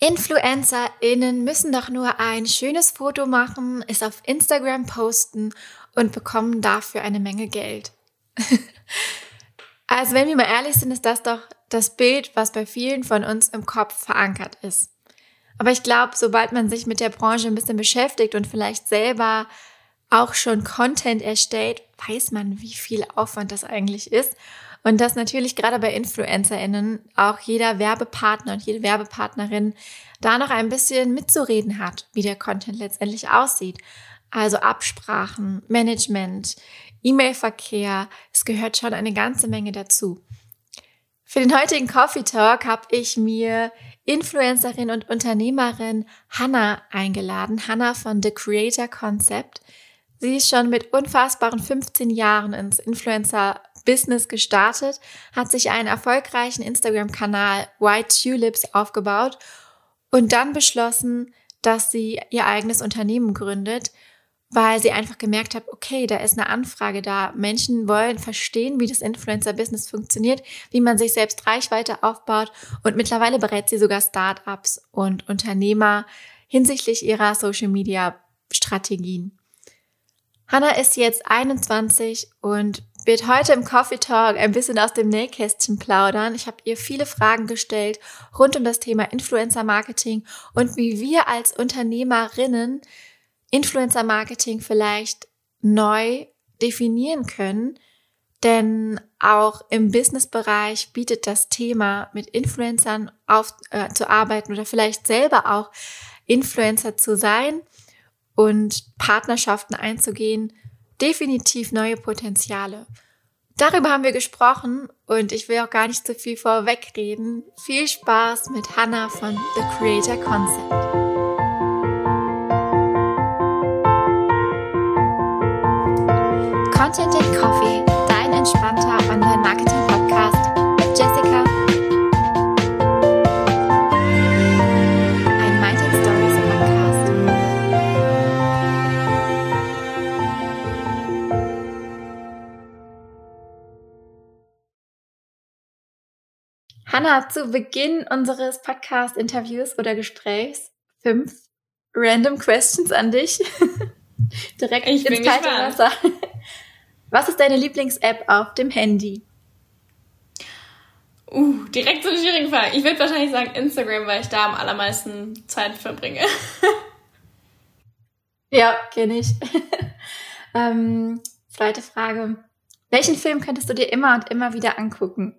InfluencerInnen müssen doch nur ein schönes Foto machen, es auf Instagram posten und bekommen dafür eine Menge Geld. also wenn wir mal ehrlich sind, ist das doch das Bild, was bei vielen von uns im Kopf verankert ist. Aber ich glaube, sobald man sich mit der Branche ein bisschen beschäftigt und vielleicht selber auch schon Content erstellt, weiß man, wie viel Aufwand das eigentlich ist. Und dass natürlich gerade bei InfluencerInnen auch jeder Werbepartner und jede Werbepartnerin da noch ein bisschen mitzureden hat, wie der Content letztendlich aussieht. Also Absprachen, Management, E-Mail-Verkehr, es gehört schon eine ganze Menge dazu. Für den heutigen Coffee Talk habe ich mir Influencerin und Unternehmerin Hannah eingeladen, Hannah von The Creator Concept. Sie ist schon mit unfassbaren 15 Jahren ins Influencer-Business gestartet, hat sich einen erfolgreichen Instagram-Kanal White Tulips aufgebaut und dann beschlossen, dass sie ihr eigenes Unternehmen gründet, weil sie einfach gemerkt hat, okay, da ist eine Anfrage da. Menschen wollen verstehen, wie das Influencer-Business funktioniert, wie man sich selbst Reichweite aufbaut und mittlerweile berät sie sogar Startups und Unternehmer hinsichtlich ihrer Social-Media-Strategien. Hanna ist jetzt 21 und wird heute im Coffee Talk ein bisschen aus dem Nähkästchen plaudern. Ich habe ihr viele Fragen gestellt rund um das Thema Influencer Marketing und wie wir als Unternehmerinnen Influencer Marketing vielleicht neu definieren können. Denn auch im Businessbereich bietet das Thema, mit Influencern auf, äh, zu arbeiten oder vielleicht selber auch Influencer zu sein, und Partnerschaften einzugehen, definitiv neue Potenziale. Darüber haben wir gesprochen und ich will auch gar nicht zu viel vorwegreden. Viel Spaß mit Hannah von The Creator Concept. Content and Coffee, dein entspannter Online-Marketing-Podcast Hanna, zu Beginn unseres Podcast-Interviews oder Gesprächs fünf random Questions an dich. Direkt ich ins kalte Wasser. Was ist deine Lieblings-App auf dem Handy? Uh, direkt so eine schwierige Frage. Ich würde wahrscheinlich sagen Instagram, weil ich da am allermeisten Zeit verbringe. ja, kenne ich. ähm, zweite Frage. Welchen Film könntest du dir immer und immer wieder angucken?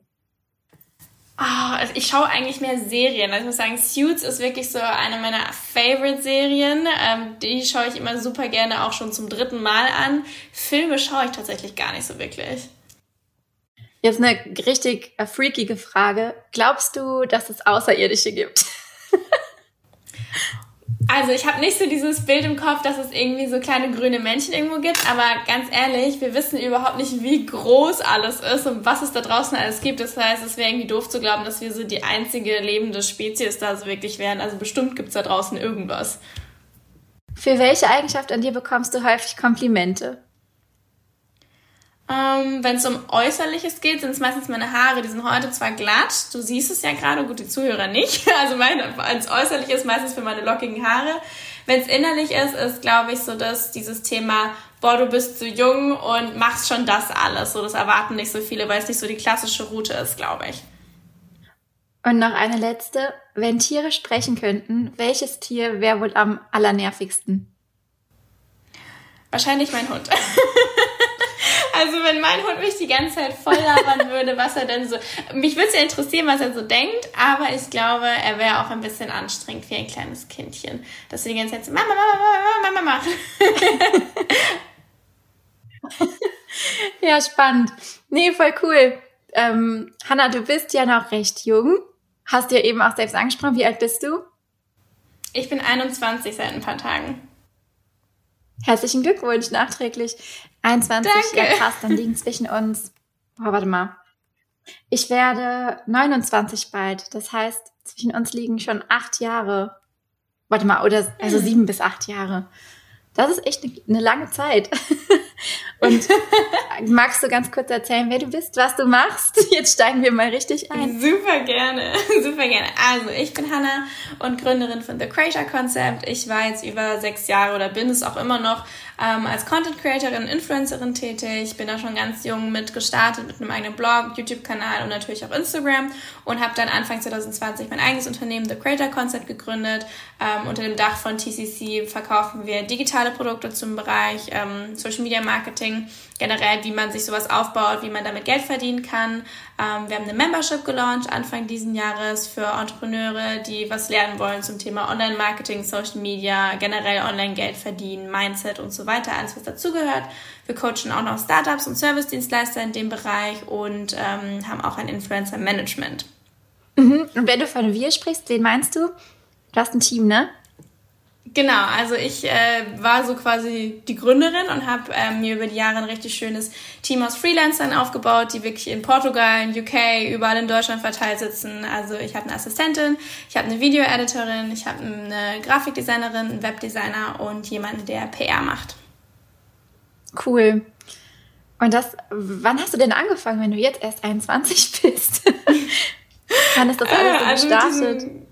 Oh, also ich schaue eigentlich mehr Serien. Also ich muss sagen, Suits ist wirklich so eine meiner Favorite-Serien. Ähm, die schaue ich immer super gerne auch schon zum dritten Mal an. Filme schaue ich tatsächlich gar nicht so wirklich. Jetzt eine richtig äh, freakige Frage. Glaubst du, dass es Außerirdische gibt? Also ich habe nicht so dieses Bild im Kopf, dass es irgendwie so kleine grüne Männchen irgendwo gibt, aber ganz ehrlich, wir wissen überhaupt nicht, wie groß alles ist und was es da draußen alles gibt. Das heißt, es wäre irgendwie doof zu glauben, dass wir so die einzige lebende Spezies da so wirklich wären. Also bestimmt gibt es da draußen irgendwas. Für welche Eigenschaft an dir bekommst du häufig Komplimente? Ähm, Wenn es um Äußerliches geht, sind es meistens meine Haare. Die sind heute zwar glatt, du siehst es ja gerade, gut, die Zuhörer nicht. Also mein als Äußerlich ist meistens für meine lockigen Haare. Wenn es innerlich ist, ist, glaube ich, so dass dieses Thema, boah, du bist zu jung und machst schon das alles. So, das erwarten nicht so viele, weil es nicht so die klassische Route ist, glaube ich. Und noch eine letzte. Wenn Tiere sprechen könnten, welches Tier wäre wohl am allernervigsten? Wahrscheinlich mein Hund. Also wenn mein Hund mich die ganze Zeit voll labern würde, was er denn so. Mich würde es ja interessieren, was er so denkt, aber ich glaube, er wäre auch ein bisschen anstrengend wie ein kleines Kindchen. Dass er die ganze Zeit so Mama, Mama, Mama, Mama, Mama. ja, spannend. Nee, voll cool. Ähm, Hanna, du bist ja noch recht jung. Hast ja eben auch selbst angesprochen. Wie alt bist du? Ich bin 21 seit ein paar Tagen. Herzlichen Glückwunsch nachträglich. 21, Danke. ja krass, dann liegen zwischen uns. Oh, warte mal. Ich werde 29 bald. Das heißt, zwischen uns liegen schon acht Jahre. Warte mal, oder also hm. sieben bis acht Jahre. Das ist echt eine, eine lange Zeit. Und magst du ganz kurz erzählen, wer du bist, was du machst? Jetzt steigen wir mal richtig ein. Super gerne, super gerne. Also, ich bin Hannah und Gründerin von The Creator Concept. Ich war jetzt über sechs Jahre oder bin es auch immer noch ähm, als Content Creatorin, Influencerin tätig. Bin da schon ganz jung mit gestartet mit einem eigenen Blog, YouTube-Kanal und natürlich auch Instagram und habe dann Anfang 2020 mein eigenes Unternehmen The Creator Concept gegründet. Ähm, unter dem Dach von TCC verkaufen wir digitale Produkte zum Bereich ähm, Social Media Marketing, generell wie man sich sowas aufbaut, wie man damit Geld verdienen kann. Ähm, wir haben eine Membership gelauncht Anfang diesen Jahres für Entrepreneure, die was lernen wollen zum Thema Online Marketing, Social Media, generell Online Geld verdienen, Mindset und so weiter, alles was dazugehört. Wir coachen auch noch Startups und Service-Dienstleister in dem Bereich und ähm, haben auch ein Influencer-Management. Mhm. Und wenn du von wir sprichst, wen meinst du? Du hast ein Team, ne? Genau, also ich äh, war so quasi die Gründerin und habe ähm, mir über die Jahre ein richtig schönes Team aus Freelancern aufgebaut, die wirklich in Portugal, in UK, überall in Deutschland verteilt sitzen. Also ich habe eine Assistentin, ich habe eine Video-Editorin, ich habe eine Grafikdesignerin, einen Webdesigner und jemanden, der PR macht. Cool. Und das, wann hast du denn angefangen, wenn du jetzt erst 21 bist? wann ist das alles so also gestartet?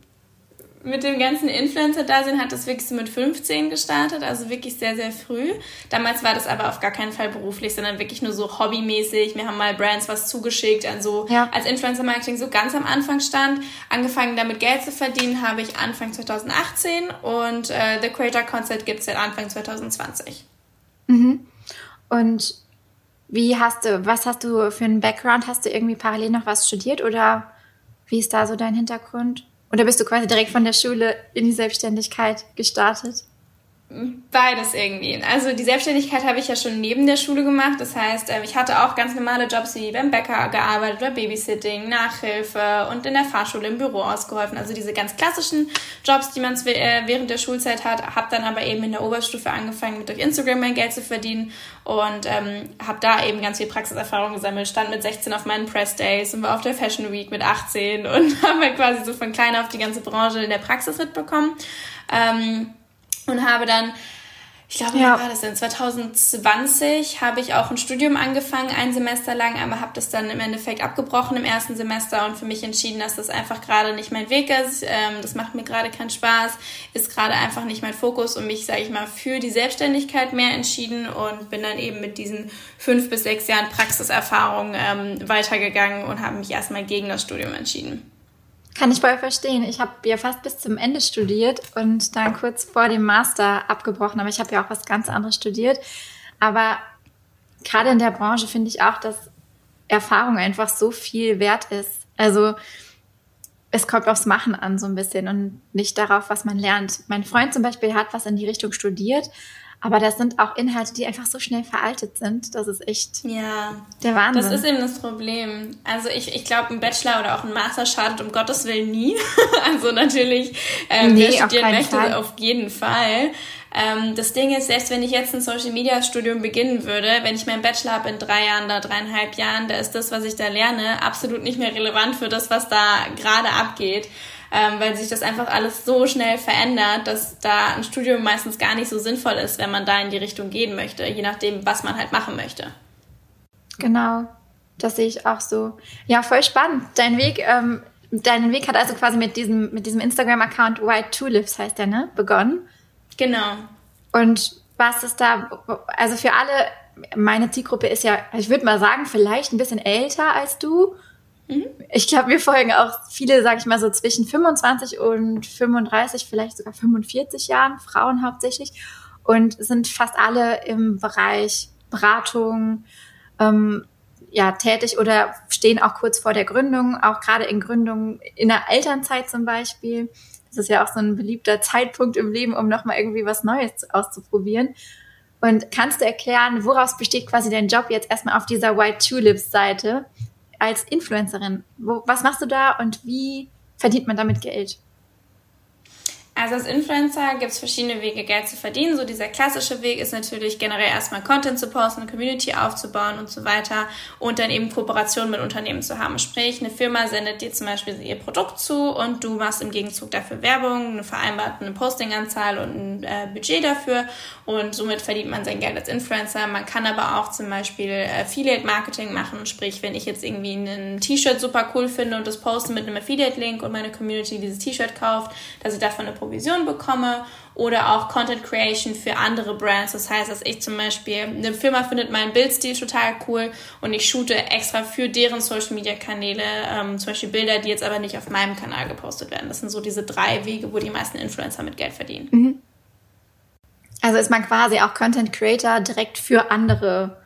Mit dem ganzen Influencer-Dasein hat das wirklich so mit 15 gestartet, also wirklich sehr, sehr früh. Damals war das aber auf gar keinen Fall beruflich, sondern wirklich nur so hobbymäßig. Mir haben mal Brands was zugeschickt, also ja. als Influencer-Marketing so ganz am Anfang stand. Angefangen damit Geld zu verdienen habe ich Anfang 2018 und äh, The Creator Concept gibt es seit Anfang 2020. Mhm. Und wie hast du, was hast du für einen Background? Hast du irgendwie parallel noch was studiert oder wie ist da so dein Hintergrund? Oder bist du quasi direkt von der Schule in die Selbstständigkeit gestartet? Beides irgendwie. Also die Selbstständigkeit habe ich ja schon neben der Schule gemacht. Das heißt, ähm, ich hatte auch ganz normale Jobs wie beim Bäcker gearbeitet oder Babysitting, Nachhilfe und in der Fahrschule im Büro ausgeholfen. Also diese ganz klassischen Jobs, die man äh, während der Schulzeit hat. Habe dann aber eben in der Oberstufe angefangen, mit durch Instagram mein Geld zu verdienen und ähm, habe da eben ganz viel Praxiserfahrung gesammelt. Stand mit 16 auf meinen Press Days und war auf der Fashion Week mit 18 und habe halt quasi so von klein auf die ganze Branche in der Praxis mitbekommen. Ähm, und habe dann, ich glaube, ja. war das denn? 2020 habe ich auch ein Studium angefangen, ein Semester lang, aber habe das dann im Endeffekt abgebrochen im ersten Semester und für mich entschieden, dass das einfach gerade nicht mein Weg ist. Ähm, das macht mir gerade keinen Spaß, ist gerade einfach nicht mein Fokus und mich, sage ich mal, für die Selbstständigkeit mehr entschieden und bin dann eben mit diesen fünf bis sechs Jahren Praxiserfahrung ähm, weitergegangen und habe mich erstmal gegen das Studium entschieden. Kann ich voll verstehen. Ich habe ja fast bis zum Ende studiert und dann kurz vor dem Master abgebrochen. Aber ich habe ja auch was ganz anderes studiert. Aber gerade in der Branche finde ich auch, dass Erfahrung einfach so viel wert ist. Also es kommt aufs Machen an so ein bisschen und nicht darauf, was man lernt. Mein Freund zum Beispiel hat was in die Richtung studiert, aber das sind auch Inhalte, die einfach so schnell veraltet sind. Das ist echt ja, der Wahnsinn. Das ist eben das Problem. Also ich, ich glaube, ein Bachelor oder auch ein Master schadet um Gottes Willen nie. also natürlich, ähm, nee, wer studieren möchte, Fall. auf jeden Fall. Ähm, das Ding ist, selbst wenn ich jetzt ein Social Media Studium beginnen würde, wenn ich meinen Bachelor habe in drei Jahren oder dreieinhalb Jahren, da ist das, was ich da lerne, absolut nicht mehr relevant für das, was da gerade abgeht ähm, weil sich das einfach alles so schnell verändert, dass da ein Studium meistens gar nicht so sinnvoll ist, wenn man da in die Richtung gehen möchte, je nachdem, was man halt machen möchte. Genau, das sehe ich auch so. Ja, voll spannend. Dein Weg, ähm, deinen Weg hat also quasi mit diesem, mit diesem Instagram-Account White Tulips heißt der, ne? Begonnen. Genau. Und was ist da, also für alle, meine Zielgruppe ist ja, ich würde mal sagen, vielleicht ein bisschen älter als du. Ich glaube, mir folgen auch viele, sage ich mal, so zwischen 25 und 35, vielleicht sogar 45 Jahren, Frauen hauptsächlich, und sind fast alle im Bereich Beratung ähm, ja, tätig oder stehen auch kurz vor der Gründung, auch gerade in Gründung in der Elternzeit zum Beispiel. Das ist ja auch so ein beliebter Zeitpunkt im Leben, um nochmal irgendwie was Neues auszuprobieren. Und kannst du erklären, woraus besteht quasi dein Job jetzt erstmal auf dieser White Tulips Seite? Als Influencerin? Wo, was machst du da und wie verdient man damit Geld? Also als Influencer gibt es verschiedene Wege, Geld zu verdienen. So dieser klassische Weg ist natürlich generell erstmal Content zu posten, eine Community aufzubauen und so weiter und dann eben Kooperationen mit Unternehmen zu haben. Sprich, eine Firma sendet dir zum Beispiel ihr Produkt zu und du machst im Gegenzug dafür Werbung, eine vereinbarte Postinganzahl und ein äh, Budget dafür und somit verdient man sein Geld als Influencer. Man kann aber auch zum Beispiel Affiliate Marketing machen. Sprich, wenn ich jetzt irgendwie ein T-Shirt super cool finde und das poste mit einem Affiliate-Link und meine Community dieses T-Shirt kauft, dass ich davon eine Provision bekomme oder auch Content Creation für andere Brands. Das heißt, dass ich zum Beispiel, eine Firma findet meinen Bildstil total cool und ich shoote extra für deren Social Media Kanäle ähm, zum Beispiel Bilder, die jetzt aber nicht auf meinem Kanal gepostet werden. Das sind so diese drei Wege, wo die meisten Influencer mit Geld verdienen. Mhm. Also ist man quasi auch Content Creator direkt für andere,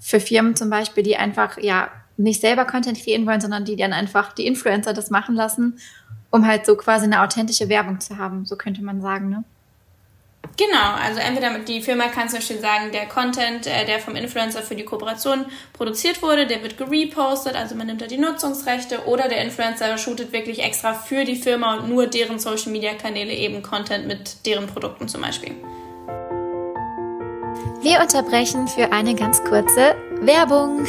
für Firmen zum Beispiel, die einfach ja nicht selber Content kreieren wollen, sondern die dann einfach die Influencer das machen lassen um halt so quasi eine authentische Werbung zu haben, so könnte man sagen, ne? Genau, also entweder die Firma kann zum Beispiel sagen, der Content, äh, der vom Influencer für die Kooperation produziert wurde, der wird gerepostet, also man nimmt da die Nutzungsrechte, oder der Influencer shootet wirklich extra für die Firma und nur deren Social Media Kanäle eben Content mit deren Produkten zum Beispiel. Wir unterbrechen für eine ganz kurze Werbung.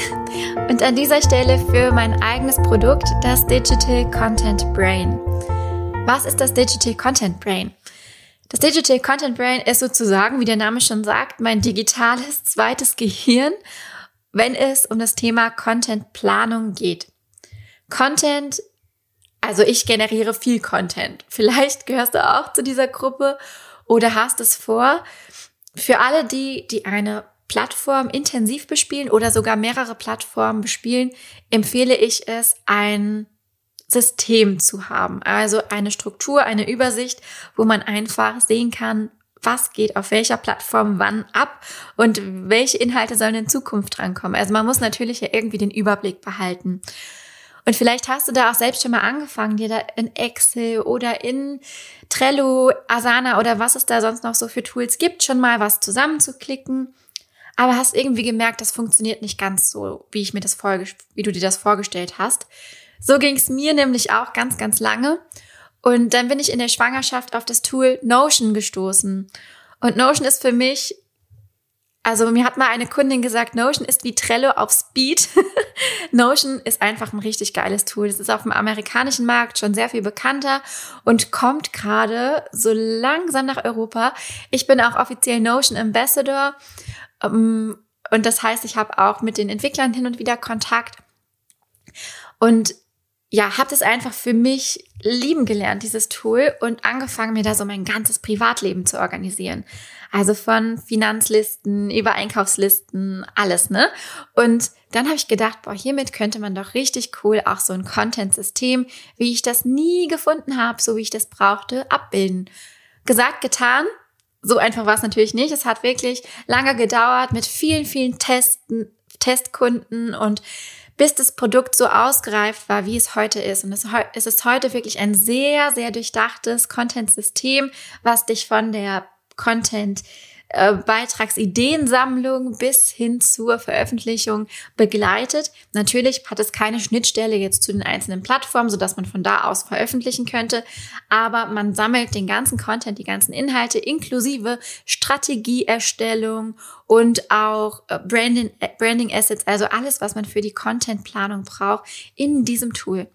Und an dieser Stelle für mein eigenes Produkt, das Digital Content Brain. Was ist das Digital Content Brain? Das Digital Content Brain ist sozusagen, wie der Name schon sagt, mein digitales zweites Gehirn, wenn es um das Thema Content Planung geht. Content, also ich generiere viel Content. Vielleicht gehörst du auch zu dieser Gruppe oder hast es vor. Für alle die, die eine Plattform intensiv bespielen oder sogar mehrere Plattformen bespielen, empfehle ich es, ein System zu haben. Also eine Struktur, eine Übersicht, wo man einfach sehen kann, was geht auf welcher Plattform wann ab und welche Inhalte sollen in Zukunft drankommen. Also man muss natürlich ja irgendwie den Überblick behalten. Und vielleicht hast du da auch selbst schon mal angefangen, dir da in Excel oder in Trello, Asana oder was es da sonst noch so für Tools gibt, schon mal was zusammenzuklicken. Aber hast irgendwie gemerkt, das funktioniert nicht ganz so, wie ich mir das wie du dir das vorgestellt hast. So ging es mir nämlich auch ganz, ganz lange. Und dann bin ich in der Schwangerschaft auf das Tool Notion gestoßen. Und Notion ist für mich also mir hat mal eine Kundin gesagt, Notion ist wie Trello auf Speed. Notion ist einfach ein richtig geiles Tool. Es ist auf dem amerikanischen Markt schon sehr viel bekannter und kommt gerade so langsam nach Europa. Ich bin auch offiziell Notion Ambassador. Ähm, und das heißt, ich habe auch mit den Entwicklern hin und wieder Kontakt. Und ja, habe das einfach für mich lieben gelernt, dieses Tool, und angefangen, mir da so mein ganzes Privatleben zu organisieren. Also von Finanzlisten über Einkaufslisten, alles, ne? Und dann habe ich gedacht, boah, hiermit könnte man doch richtig cool auch so ein Content-System, wie ich das nie gefunden habe, so wie ich das brauchte, abbilden. Gesagt, getan. So einfach war es natürlich nicht. Es hat wirklich lange gedauert mit vielen, vielen Testen, Testkunden und bis das Produkt so ausgereift war, wie es heute ist. Und es, ist heute wirklich ein sehr, sehr durchdachtes Content-System, was dich von der Content äh, Beitragsideensammlung bis hin zur Veröffentlichung begleitet. Natürlich hat es keine Schnittstelle jetzt zu den einzelnen Plattformen, sodass man von da aus veröffentlichen könnte, aber man sammelt den ganzen Content, die ganzen Inhalte inklusive Strategieerstellung und auch äh, Branding, äh, Branding Assets, also alles, was man für die Contentplanung braucht, in diesem Tool.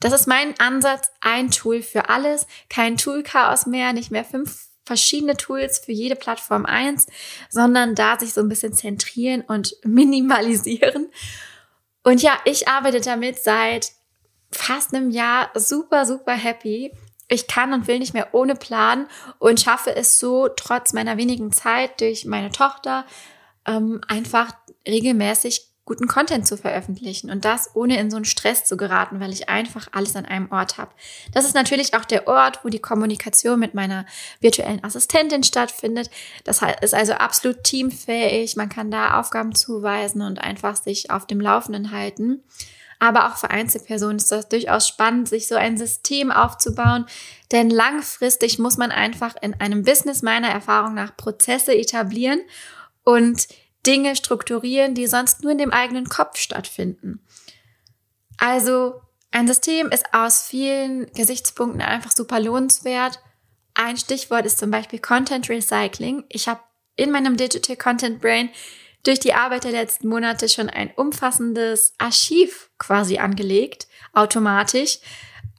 Das ist mein Ansatz, ein Tool für alles, kein Toolchaos mehr, nicht mehr fünf verschiedene Tools für jede Plattform eins, sondern da sich so ein bisschen zentrieren und minimalisieren. Und ja, ich arbeite damit seit fast einem Jahr super, super happy. Ich kann und will nicht mehr ohne Plan und schaffe es so, trotz meiner wenigen Zeit durch meine Tochter, ähm, einfach regelmäßig guten Content zu veröffentlichen und das ohne in so einen Stress zu geraten, weil ich einfach alles an einem Ort habe. Das ist natürlich auch der Ort, wo die Kommunikation mit meiner virtuellen Assistentin stattfindet. Das ist also absolut teamfähig. Man kann da Aufgaben zuweisen und einfach sich auf dem Laufenden halten. Aber auch für Einzelpersonen ist das durchaus spannend, sich so ein System aufzubauen. Denn langfristig muss man einfach in einem Business meiner Erfahrung nach Prozesse etablieren und Dinge strukturieren, die sonst nur in dem eigenen Kopf stattfinden. Also ein System ist aus vielen Gesichtspunkten einfach super lohnenswert, ein Stichwort ist zum Beispiel Content Recycling. Ich habe in meinem Digital Content Brain durch die Arbeit der letzten Monate schon ein umfassendes Archiv quasi angelegt, automatisch,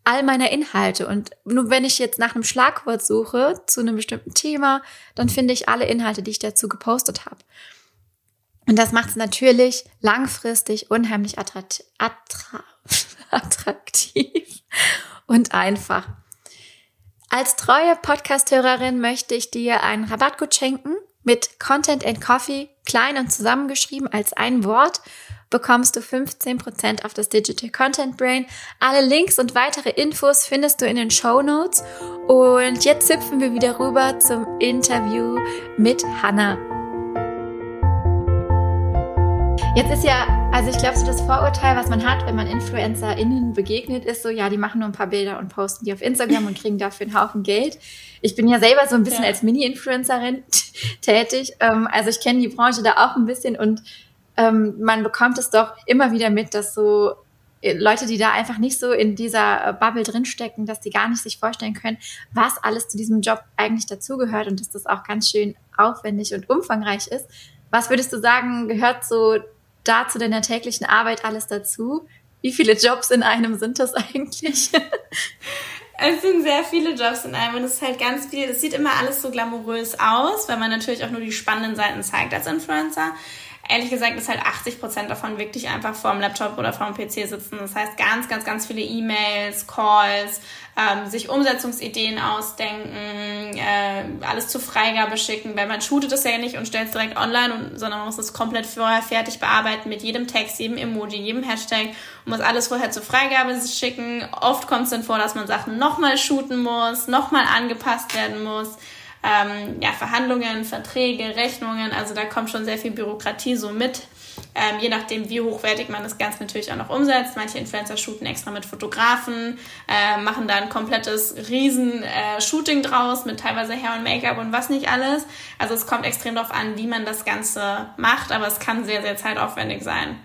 all meiner Inhalte. Und nur wenn ich jetzt nach einem Schlagwort suche zu einem bestimmten Thema, dann finde ich alle Inhalte, die ich dazu gepostet habe. Und das macht es natürlich langfristig unheimlich attraktiv, attraktiv und einfach. Als treue Podcast-Hörerin möchte ich dir einen Rabattcode schenken mit Content and Coffee, klein und zusammengeschrieben als ein Wort, bekommst du 15% auf das Digital Content Brain. Alle Links und weitere Infos findest du in den Show Notes. Und jetzt hüpfen wir wieder rüber zum Interview mit Hannah. Jetzt ist ja, also ich glaube, so das Vorurteil, was man hat, wenn man InfluencerInnen begegnet, ist so, ja, die machen nur ein paar Bilder und posten die auf Instagram und kriegen dafür einen Haufen Geld. Ich bin ja selber so ein bisschen ja. als Mini-Influencerin tätig. Ähm, also ich kenne die Branche da auch ein bisschen und ähm, man bekommt es doch immer wieder mit, dass so äh, Leute, die da einfach nicht so in dieser äh, Bubble drinstecken, dass die gar nicht sich vorstellen können, was alles zu diesem Job eigentlich dazugehört und dass das auch ganz schön aufwendig und umfangreich ist. Was würdest du sagen, gehört so da zu deiner täglichen Arbeit alles dazu? Wie viele Jobs in einem sind das eigentlich? Es sind sehr viele Jobs in einem und es ist halt ganz viel. Es sieht immer alles so glamourös aus, weil man natürlich auch nur die spannenden Seiten zeigt als Influencer ehrlich gesagt ist halt 80 Prozent davon wirklich einfach vorm Laptop oder vorm PC sitzen. Das heißt ganz, ganz, ganz viele E-Mails, Calls, ähm, sich Umsetzungsideen ausdenken, äh, alles zur Freigabe schicken, weil man shootet es ja nicht und stellt es direkt online, und, sondern man muss es komplett vorher fertig bearbeiten mit jedem Text, jedem Emoji, jedem Hashtag und muss alles vorher zur Freigabe schicken. Oft kommt es dann vor, dass man Sachen nochmal shooten muss, nochmal angepasst werden muss ähm, ja, Verhandlungen, Verträge, Rechnungen. Also da kommt schon sehr viel Bürokratie so mit. Ähm, je nachdem, wie hochwertig man das Ganze natürlich auch noch umsetzt. Manche Influencer shooten extra mit Fotografen, äh, machen da ein komplettes Riesen-Shooting äh, draus mit teilweise Hair und Make-up und was nicht alles. Also es kommt extrem darauf an, wie man das Ganze macht, aber es kann sehr, sehr zeitaufwendig sein.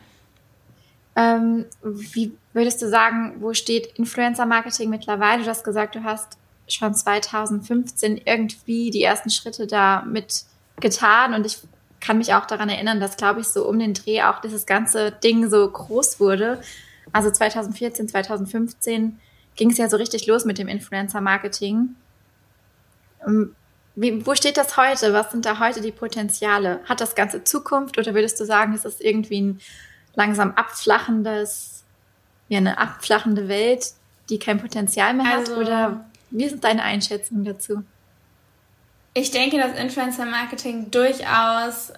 Ähm, wie würdest du sagen, wo steht Influencer-Marketing mittlerweile? Du hast gesagt, du hast schon 2015 irgendwie die ersten Schritte da mit getan und ich kann mich auch daran erinnern, dass, glaube ich, so um den Dreh auch dieses ganze Ding so groß wurde. Also 2014, 2015 ging es ja so richtig los mit dem Influencer-Marketing. Ähm, wo steht das heute? Was sind da heute die Potenziale? Hat das Ganze Zukunft oder würdest du sagen, es ist irgendwie ein langsam abflachendes, ja, eine abflachende Welt, die kein Potenzial mehr also, hat? Oder wie ist deine Einschätzung dazu? Ich denke, dass Influencer-Marketing durchaus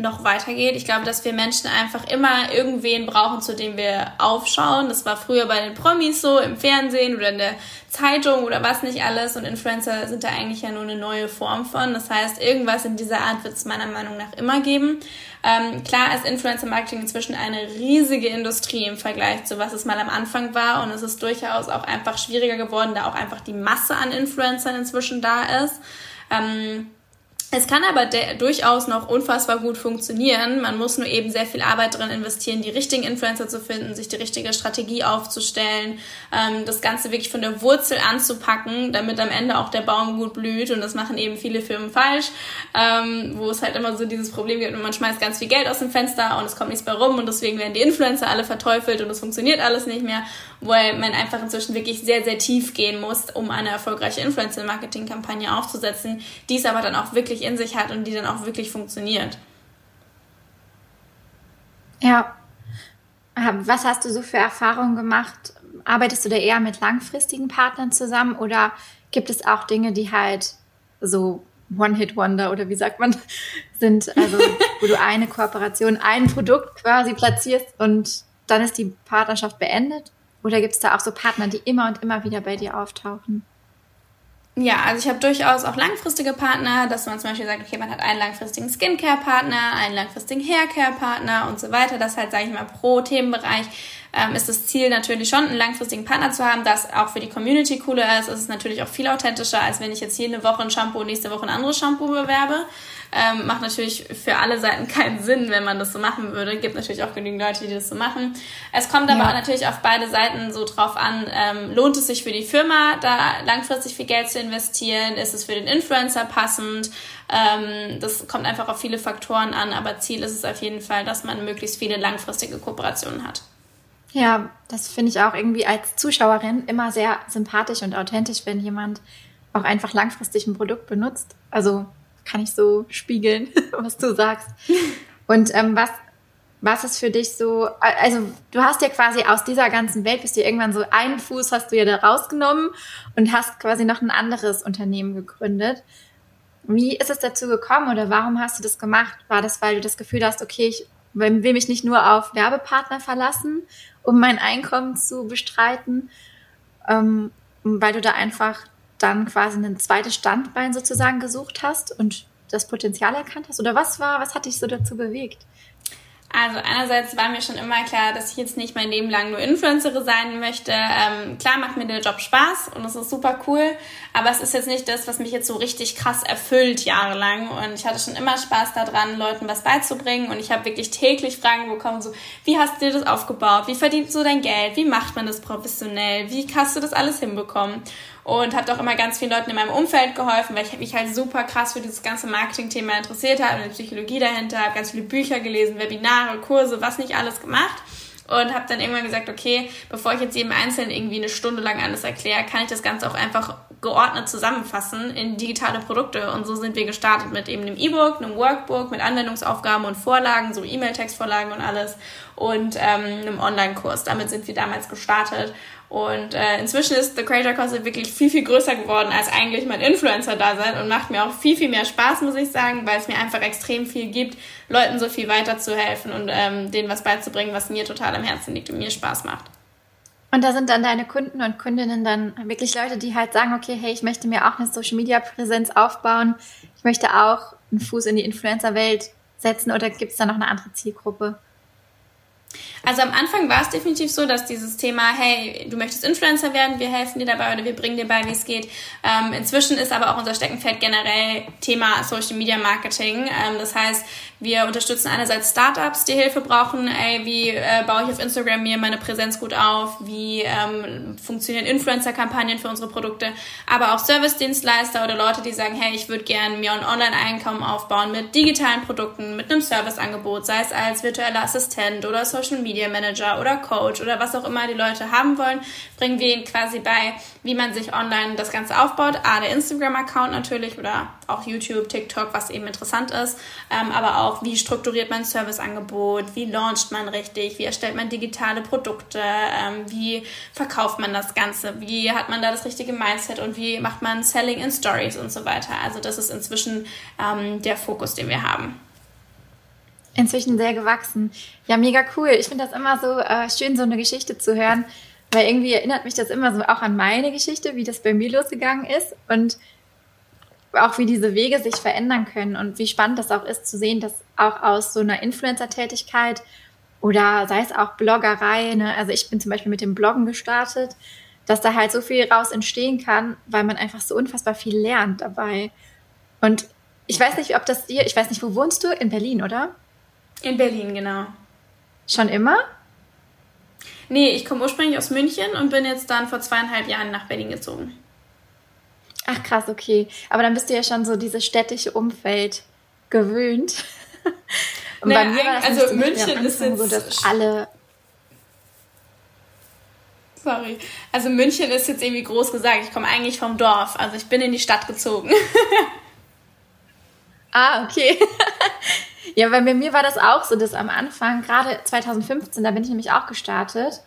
noch weitergeht. Ich glaube, dass wir Menschen einfach immer irgendwen brauchen, zu dem wir aufschauen. Das war früher bei den Promis so, im Fernsehen oder in der Zeitung oder was nicht alles. Und Influencer sind da eigentlich ja nur eine neue Form von. Das heißt, irgendwas in dieser Art wird es meiner Meinung nach immer geben. Ähm, klar ist Influencer-Marketing inzwischen eine riesige Industrie im Vergleich zu was es mal am Anfang war. Und es ist durchaus auch einfach schwieriger geworden, da auch einfach die Masse an Influencern inzwischen da ist. Ähm, es kann aber durchaus noch unfassbar gut funktionieren. Man muss nur eben sehr viel Arbeit darin investieren, die richtigen Influencer zu finden, sich die richtige Strategie aufzustellen, ähm, das Ganze wirklich von der Wurzel anzupacken, damit am Ende auch der Baum gut blüht. Und das machen eben viele Firmen falsch, ähm, wo es halt immer so dieses Problem gibt, man schmeißt ganz viel Geld aus dem Fenster und es kommt nichts bei rum und deswegen werden die Influencer alle verteufelt und es funktioniert alles nicht mehr, weil man einfach inzwischen wirklich sehr, sehr tief gehen muss, um eine erfolgreiche Influencer-Marketing-Kampagne aufzusetzen, die es aber dann auch wirklich wirklich in sich hat und die dann auch wirklich funktioniert. Ja. Was hast du so für Erfahrungen gemacht? Arbeitest du da eher mit langfristigen Partnern zusammen oder gibt es auch Dinge, die halt so One-Hit-Wonder oder wie sagt man, sind, also wo du eine Kooperation, ein Produkt quasi platzierst und dann ist die Partnerschaft beendet? Oder gibt es da auch so Partner, die immer und immer wieder bei dir auftauchen? Ja, also ich habe durchaus auch langfristige Partner, dass man zum Beispiel sagt, okay, man hat einen langfristigen Skincare-Partner, einen langfristigen Haircare-Partner und so weiter. Das halt, sage ich mal, pro Themenbereich ähm, ist das Ziel natürlich schon, einen langfristigen Partner zu haben, das auch für die Community cooler ist. Es ist natürlich auch viel authentischer, als wenn ich jetzt eine Woche ein Shampoo und nächste Woche ein anderes Shampoo bewerbe. Ähm, macht natürlich für alle Seiten keinen Sinn, wenn man das so machen würde. Gibt natürlich auch genügend Leute, die das so machen. Es kommt aber ja. natürlich auf beide Seiten so drauf an, ähm, lohnt es sich für die Firma, da langfristig viel Geld zu investieren? Ist es für den Influencer passend? Ähm, das kommt einfach auf viele Faktoren an, aber Ziel ist es auf jeden Fall, dass man möglichst viele langfristige Kooperationen hat. Ja, das finde ich auch irgendwie als Zuschauerin immer sehr sympathisch und authentisch, wenn jemand auch einfach langfristig ein Produkt benutzt. Also kann ich so spiegeln, was du sagst. Und ähm, was, was ist für dich so, also du hast ja quasi aus dieser ganzen Welt, bist du irgendwann so einen Fuß hast du ja da rausgenommen und hast quasi noch ein anderes Unternehmen gegründet. Wie ist es dazu gekommen oder warum hast du das gemacht? War das, weil du das Gefühl hast, okay, ich will mich nicht nur auf Werbepartner verlassen, um mein Einkommen zu bestreiten, ähm, weil du da einfach dann quasi ein zweites Standbein sozusagen gesucht hast und das Potenzial erkannt hast? Oder was war, was hat dich so dazu bewegt? Also einerseits war mir schon immer klar, dass ich jetzt nicht mein Leben lang nur Influencerin sein möchte. Ähm, klar macht mir der Job Spaß und es ist super cool, aber es ist jetzt nicht das, was mich jetzt so richtig krass erfüllt jahrelang. Und ich hatte schon immer Spaß daran, Leuten was beizubringen und ich habe wirklich täglich Fragen bekommen, so wie hast du das aufgebaut? Wie verdienst du dein Geld? Wie macht man das professionell? Wie hast du das alles hinbekommen? Und habe auch immer ganz vielen Leuten in meinem Umfeld geholfen, weil ich mich halt super krass für dieses ganze Marketing-Thema interessiert habe die Psychologie dahinter, habe ganz viele Bücher gelesen, Webinare, Kurse, was nicht alles gemacht und habe dann irgendwann gesagt, okay, bevor ich jetzt jedem Einzelnen irgendwie eine Stunde lang alles erkläre, kann ich das Ganze auch einfach geordnet zusammenfassen in digitale Produkte. Und so sind wir gestartet mit eben einem E-Book, einem Workbook, mit Anwendungsaufgaben und Vorlagen, so E-Mail-Textvorlagen und alles und ähm, einem Online-Kurs. Damit sind wir damals gestartet und äh, inzwischen ist The Creator Closet wirklich viel, viel größer geworden als eigentlich mein Influencer-Dasein und macht mir auch viel, viel mehr Spaß, muss ich sagen, weil es mir einfach extrem viel gibt, Leuten so viel weiterzuhelfen und ähm, denen was beizubringen, was mir total am Herzen liegt und mir Spaß macht. Und da sind dann deine Kunden und Kundinnen dann wirklich Leute, die halt sagen, okay, hey, ich möchte mir auch eine Social-Media-Präsenz aufbauen, ich möchte auch einen Fuß in die Influencer-Welt setzen oder gibt es da noch eine andere Zielgruppe? Also am Anfang war es definitiv so, dass dieses Thema, hey, du möchtest Influencer werden, wir helfen dir dabei oder wir bringen dir bei, wie es geht. Ähm, inzwischen ist aber auch unser Steckenpferd generell Thema Social Media Marketing. Ähm, das heißt, wir unterstützen einerseits Startups, die Hilfe brauchen. Ey, wie äh, baue ich auf Instagram mir meine Präsenz gut auf? Wie ähm, funktionieren Influencer-Kampagnen für unsere Produkte? Aber auch Service-Dienstleister oder Leute, die sagen, hey, ich würde gerne mir ein Online-Einkommen aufbauen mit digitalen Produkten, mit einem Serviceangebot, sei es als virtueller Assistent oder Social Media Manager oder Coach oder was auch immer die Leute haben wollen, bringen wir ihnen quasi bei, wie man sich online das Ganze aufbaut. A, der Instagram-Account natürlich oder auch YouTube, TikTok, was eben interessant ist, ähm, aber auch wie strukturiert man Serviceangebot, wie launcht man richtig, wie erstellt man digitale Produkte, ähm, wie verkauft man das Ganze, wie hat man da das richtige Mindset und wie macht man Selling in Stories und so weiter. Also das ist inzwischen ähm, der Fokus, den wir haben. Inzwischen sehr gewachsen. Ja, mega cool. Ich finde das immer so äh, schön, so eine Geschichte zu hören, weil irgendwie erinnert mich das immer so auch an meine Geschichte, wie das bei mir losgegangen ist und auch wie diese Wege sich verändern können und wie spannend das auch ist zu sehen, dass auch aus so einer Influencer-Tätigkeit oder sei es auch Bloggerei, ne? also ich bin zum Beispiel mit dem Bloggen gestartet, dass da halt so viel raus entstehen kann, weil man einfach so unfassbar viel lernt dabei. Und ich weiß nicht, ob das dir, ich weiß nicht, wo wohnst du? In Berlin, oder? In Berlin, genau. Schon immer? Nee, ich komme ursprünglich aus München und bin jetzt dann vor zweieinhalb Jahren nach Berlin gezogen. Ach krass, okay. Aber dann bist du ja schon so dieses städtische Umfeld gewöhnt. Und naja, bei mir war das also so München ist jetzt so, dass alle Sorry. Also München ist jetzt irgendwie groß gesagt. Ich komme eigentlich vom Dorf. Also ich bin in die Stadt gezogen. ah, okay. ja, weil bei mir war das auch so, dass am Anfang, gerade 2015, da bin ich nämlich auch gestartet,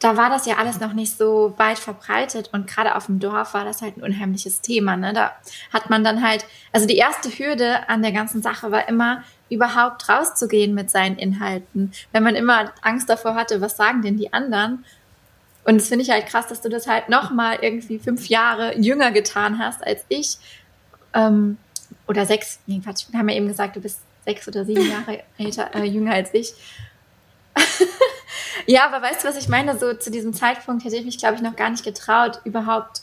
da war das ja alles noch nicht so weit verbreitet und gerade auf dem Dorf war das halt ein unheimliches Thema. Ne? Da hat man dann halt, also die erste Hürde an der ganzen Sache war immer, überhaupt rauszugehen mit seinen Inhalten. Wenn man immer Angst davor hatte, was sagen denn die anderen? Und das finde ich halt krass, dass du das halt nochmal irgendwie fünf Jahre jünger getan hast als ich. Ähm, oder sechs, nee, Quatsch, wir haben ja eben gesagt, du bist sechs oder sieben Jahre älter, äh, jünger als ich. Ja, aber weißt du, was ich meine? So zu diesem Zeitpunkt hätte ich mich, glaube ich, noch gar nicht getraut, überhaupt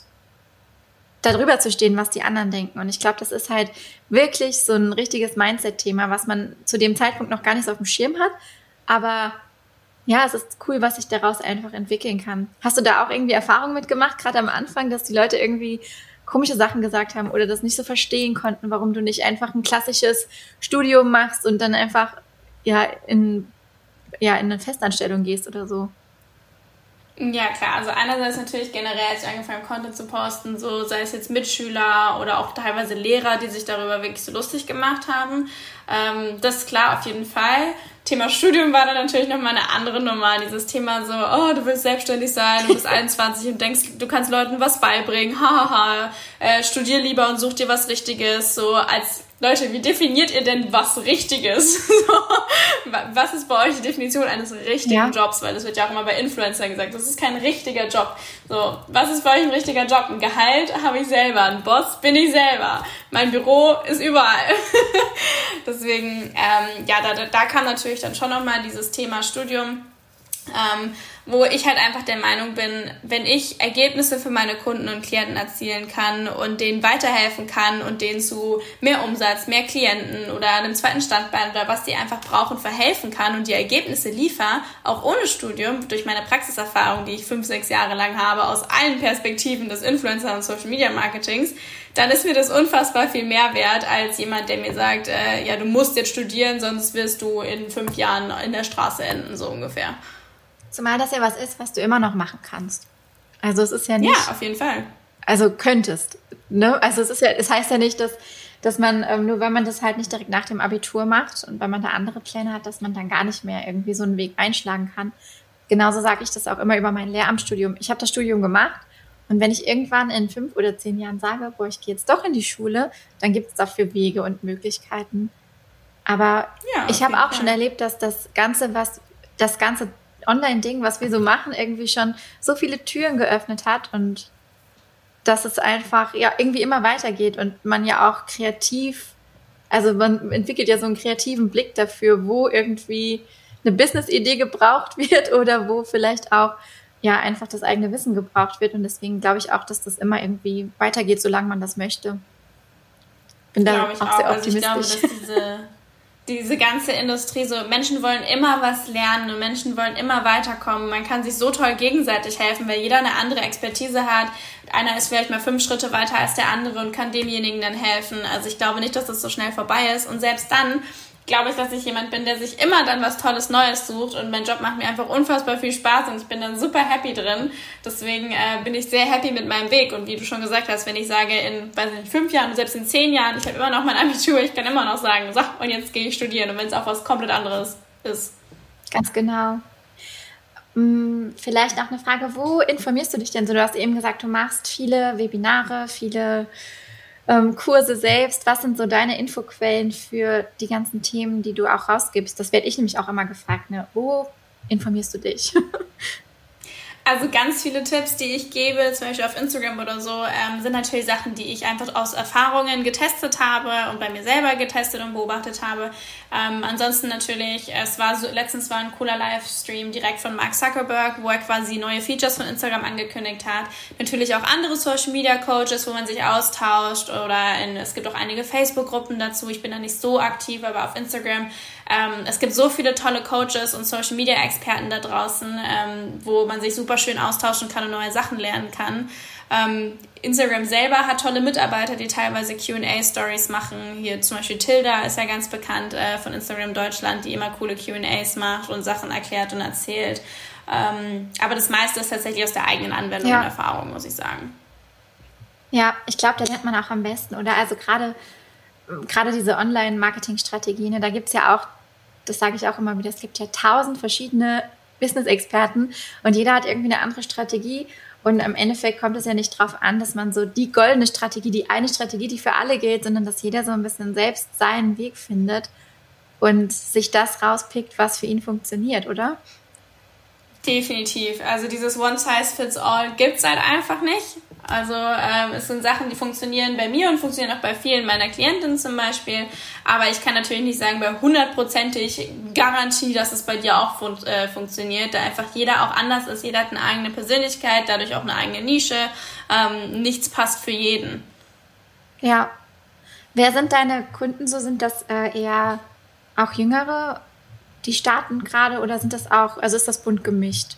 darüber zu stehen, was die anderen denken. Und ich glaube, das ist halt wirklich so ein richtiges Mindset-Thema, was man zu dem Zeitpunkt noch gar nicht so auf dem Schirm hat. Aber ja, es ist cool, was sich daraus einfach entwickeln kann. Hast du da auch irgendwie Erfahrungen mitgemacht, gerade am Anfang, dass die Leute irgendwie komische Sachen gesagt haben oder das nicht so verstehen konnten, warum du nicht einfach ein klassisches Studium machst und dann einfach ja in, ja, in eine Festanstellung gehst oder so? Ja, klar. Also einerseits natürlich generell, als ich angefangen Content zu posten, so sei es jetzt Mitschüler oder auch teilweise Lehrer, die sich darüber wirklich so lustig gemacht haben. Ähm, das ist klar, auf jeden Fall. Thema Studium war dann natürlich nochmal eine andere Nummer. Dieses Thema so, oh, du willst selbstständig sein, du bist 21 und denkst, du kannst Leuten was beibringen, hahaha, äh, studier lieber und such dir was Richtiges, so als Leute, wie definiert ihr denn was Richtiges? was ist bei euch die Definition eines richtigen ja. Jobs? Weil das wird ja auch immer bei Influencern gesagt, das ist kein richtiger Job. So, was ist bei euch ein richtiger Job? Ein Gehalt habe ich selber, ein Boss bin ich selber, mein Büro ist überall. Deswegen, ähm, ja, da, da kam natürlich dann schon nochmal dieses Thema Studium. Ähm, wo ich halt einfach der Meinung bin, wenn ich Ergebnisse für meine Kunden und Klienten erzielen kann und denen weiterhelfen kann und denen zu mehr Umsatz, mehr Klienten oder einem zweiten Standbein oder was die einfach brauchen, verhelfen kann und die Ergebnisse liefere, auch ohne Studium, durch meine Praxiserfahrung, die ich fünf, sechs Jahre lang habe, aus allen Perspektiven des Influencer und Social Media Marketings, dann ist mir das unfassbar viel mehr wert als jemand, der mir sagt, äh, ja, du musst jetzt studieren, sonst wirst du in fünf Jahren in der Straße enden, so ungefähr. Zumal das ja was ist, was du immer noch machen kannst. Also es ist ja nicht. Ja, auf jeden Fall. Also könntest. Ne? Also es ist ja, es heißt ja nicht, dass, dass man, ähm, nur wenn man das halt nicht direkt nach dem Abitur macht und wenn man da andere Pläne hat, dass man dann gar nicht mehr irgendwie so einen Weg einschlagen kann. Genauso sage ich das auch immer über mein Lehramtsstudium. Ich habe das Studium gemacht und wenn ich irgendwann in fünf oder zehn Jahren sage, boah, ich gehe jetzt doch in die Schule, dann gibt es dafür Wege und Möglichkeiten. Aber ja, ich habe auch Fall. schon erlebt, dass das Ganze, was das ganze Online-Ding, was wir so machen, irgendwie schon so viele Türen geöffnet hat und dass es einfach ja irgendwie immer weitergeht und man ja auch kreativ, also man entwickelt ja so einen kreativen Blick dafür, wo irgendwie eine Business-Idee gebraucht wird oder wo vielleicht auch ja einfach das eigene Wissen gebraucht wird und deswegen glaube ich auch, dass das immer irgendwie weitergeht, solange man das möchte. Bin da auch, auch sehr optimistisch. Also ich glaube, dass diese diese ganze Industrie so, Menschen wollen immer was lernen und Menschen wollen immer weiterkommen. Man kann sich so toll gegenseitig helfen, weil jeder eine andere Expertise hat. Einer ist vielleicht mal fünf Schritte weiter als der andere und kann demjenigen dann helfen. Also ich glaube nicht, dass das so schnell vorbei ist. Und selbst dann glaube ich, dass ich jemand bin, der sich immer dann was Tolles Neues sucht und mein Job macht mir einfach unfassbar viel Spaß und ich bin dann super happy drin. Deswegen äh, bin ich sehr happy mit meinem Weg und wie du schon gesagt hast, wenn ich sage in, weiß nicht, fünf Jahren, selbst in zehn Jahren, ich habe immer noch mein Abitur, ich kann immer noch sagen, so, und jetzt gehe ich studieren und wenn es auch was komplett anderes ist. Ganz genau. Hm, vielleicht noch eine Frage, wo informierst du dich denn so? Du hast eben gesagt, du machst viele Webinare, viele ähm, Kurse selbst? Was sind so deine Infoquellen für die ganzen Themen, die du auch rausgibst? Das werde ich nämlich auch immer gefragt. Ne? Wo informierst du dich? Also ganz viele Tipps, die ich gebe, zum Beispiel auf Instagram oder so, ähm, sind natürlich Sachen, die ich einfach aus Erfahrungen getestet habe und bei mir selber getestet und beobachtet habe. Ähm, ansonsten natürlich, es war so, letztens war ein cooler Livestream direkt von Mark Zuckerberg, wo er quasi neue Features von Instagram angekündigt hat. Natürlich auch andere Social Media Coaches, wo man sich austauscht oder in, es gibt auch einige Facebook-Gruppen dazu. Ich bin da nicht so aktiv, aber auf Instagram ähm, es gibt so viele tolle Coaches und Social Media Experten da draußen, ähm, wo man sich super schön austauschen kann und neue Sachen lernen kann. Ähm, Instagram selber hat tolle Mitarbeiter, die teilweise QA-Stories machen. Hier zum Beispiel Tilda ist ja ganz bekannt äh, von Instagram Deutschland, die immer coole QAs macht und Sachen erklärt und erzählt. Ähm, aber das meiste ist tatsächlich aus der eigenen Anwendung ja. und Erfahrung, muss ich sagen. Ja, ich glaube, da lernt man auch am besten. Oder also gerade gerade diese Online-Marketing-Strategien, ne, da gibt es ja auch das sage ich auch immer wieder, es gibt ja tausend verschiedene Business-Experten und jeder hat irgendwie eine andere Strategie. Und im Endeffekt kommt es ja nicht darauf an, dass man so die goldene Strategie, die eine Strategie, die für alle gilt, sondern dass jeder so ein bisschen selbst seinen Weg findet und sich das rauspickt, was für ihn funktioniert, oder? Definitiv. Also dieses One Size Fits All gibt es halt einfach nicht. Also ähm, es sind Sachen, die funktionieren bei mir und funktionieren auch bei vielen meiner Klientinnen zum Beispiel. Aber ich kann natürlich nicht sagen, bei hundertprozentig Garantie, dass es bei dir auch fun äh, funktioniert, da einfach jeder auch anders ist. Jeder hat eine eigene Persönlichkeit, dadurch auch eine eigene Nische. Ähm, nichts passt für jeden. Ja. Wer sind deine Kunden so? Sind das äh, eher auch jüngere die starten gerade oder sind das auch, also ist das bunt gemischt?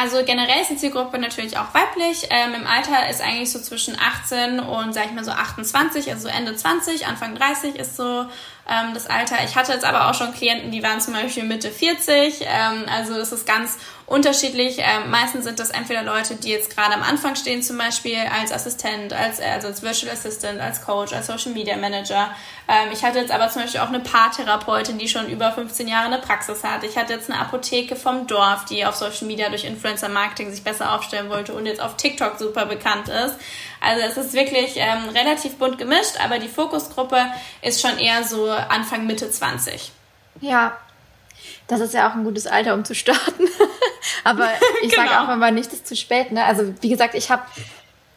Also generell ist die Zielgruppe natürlich auch weiblich. Ähm, Im Alter ist eigentlich so zwischen 18 und, sag ich mal, so 28, also so Ende 20, Anfang 30 ist so ähm, das Alter. Ich hatte jetzt aber auch schon Klienten, die waren zum Beispiel Mitte 40. Ähm, also es ist ganz unterschiedlich. Ähm, meistens sind das entweder Leute, die jetzt gerade am Anfang stehen, zum Beispiel als Assistent, als, also als Virtual Assistant, als Coach, als Social Media Manager. Ähm, ich hatte jetzt aber zum Beispiel auch eine Paartherapeutin, die schon über 15 Jahre eine Praxis hat. Ich hatte jetzt eine Apotheke vom Dorf, die auf Social Media durch Influencer Marketing sich besser aufstellen wollte und jetzt auf TikTok super bekannt ist. Also es ist wirklich ähm, relativ bunt gemischt, aber die Fokusgruppe ist schon eher so Anfang, Mitte 20. Ja, das ist ja auch ein gutes Alter, um zu starten. aber ich genau. sage auch immer, nicht ist zu spät. Ne? Also wie gesagt, ich habe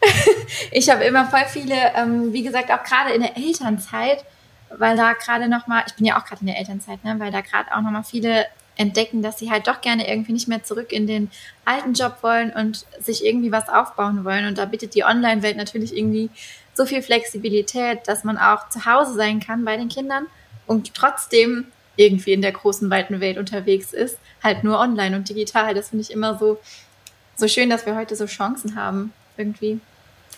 ich habe immer voll viele, ähm, wie gesagt, auch gerade in der Elternzeit, weil da gerade noch mal, ich bin ja auch gerade in der Elternzeit, ne, weil da gerade auch noch mal viele entdecken, dass sie halt doch gerne irgendwie nicht mehr zurück in den alten Job wollen und sich irgendwie was aufbauen wollen. Und da bietet die Online-Welt natürlich irgendwie so viel Flexibilität, dass man auch zu Hause sein kann bei den Kindern und trotzdem irgendwie in der großen, weiten Welt unterwegs ist, halt nur online und digital. Das finde ich immer so, so schön, dass wir heute so Chancen haben, irgendwie.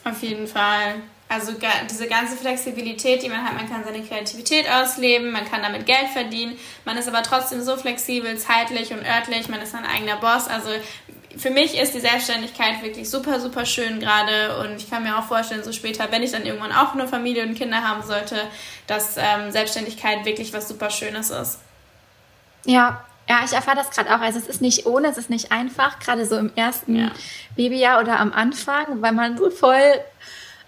Auf jeden Fall. Also diese ganze Flexibilität, die man hat, man kann seine Kreativität ausleben, man kann damit Geld verdienen, man ist aber trotzdem so flexibel, zeitlich und örtlich, man ist sein eigener Boss. Also für mich ist die Selbstständigkeit wirklich super, super schön gerade und ich kann mir auch vorstellen, so später, wenn ich dann irgendwann auch eine Familie und Kinder haben sollte, dass ähm, Selbstständigkeit wirklich was super Schönes ist. Ja, ja, ich erfahre das gerade auch. Also es ist nicht ohne, es ist nicht einfach, gerade so im ersten ja. Babyjahr oder am Anfang, weil man so voll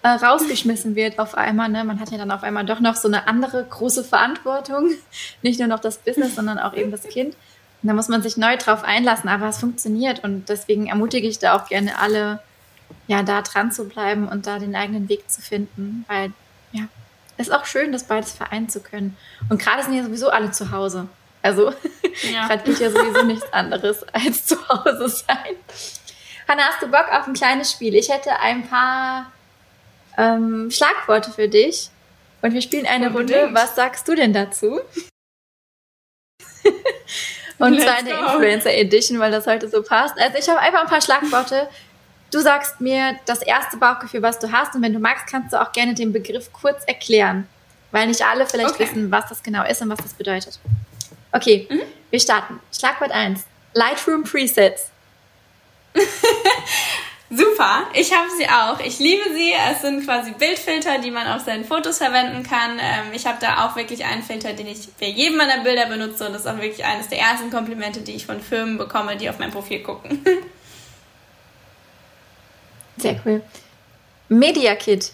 äh, rausgeschmissen wird auf einmal. Ne? Man hat ja dann auf einmal doch noch so eine andere große Verantwortung. Nicht nur noch das Business, sondern auch eben das Kind. Und da muss man sich neu drauf einlassen, aber es funktioniert. Und deswegen ermutige ich da auch gerne alle, ja, da dran zu bleiben und da den eigenen Weg zu finden. Weil, ja, es ist auch schön, das beides vereinen zu können. Und gerade sind ja sowieso alle zu Hause. Also, ja. gerade geht ja sowieso nichts anderes als zu Hause sein. Hanna, hast du Bock auf ein kleines Spiel? Ich hätte ein paar ähm, Schlagworte für dich. Und wir spielen eine Unbedingt. Runde. Was sagst du denn dazu? Und Let's zwar eine Influencer Edition, weil das heute so passt. Also ich habe einfach ein paar Schlagworte. Du sagst mir das erste Bauchgefühl, was du hast. Und wenn du magst, kannst du auch gerne den Begriff kurz erklären. Weil nicht alle vielleicht okay. wissen, was das genau ist und was das bedeutet. Okay, mhm. wir starten. Schlagwort 1. Lightroom Presets. Super, ich habe sie auch. Ich liebe sie. Es sind quasi Bildfilter, die man auf seinen Fotos verwenden kann. Ähm, ich habe da auch wirklich einen Filter, den ich bei jedem meiner Bilder benutze und das ist auch wirklich eines der ersten Komplimente, die ich von Firmen bekomme, die auf mein Profil gucken. Sehr cool. Media Kit.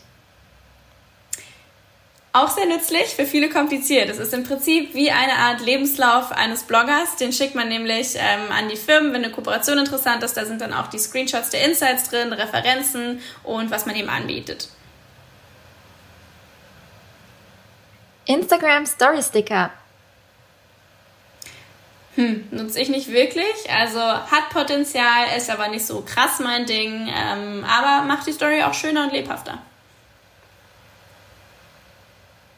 Auch sehr nützlich, für viele kompliziert. Es ist im Prinzip wie eine Art Lebenslauf eines Bloggers. Den schickt man nämlich ähm, an die Firmen, wenn eine Kooperation interessant ist. Da sind dann auch die Screenshots der Insights drin, Referenzen und was man eben anbietet. Instagram Story Sticker. Hm, nutze ich nicht wirklich. Also hat Potenzial, ist aber nicht so krass mein Ding. Ähm, aber macht die Story auch schöner und lebhafter.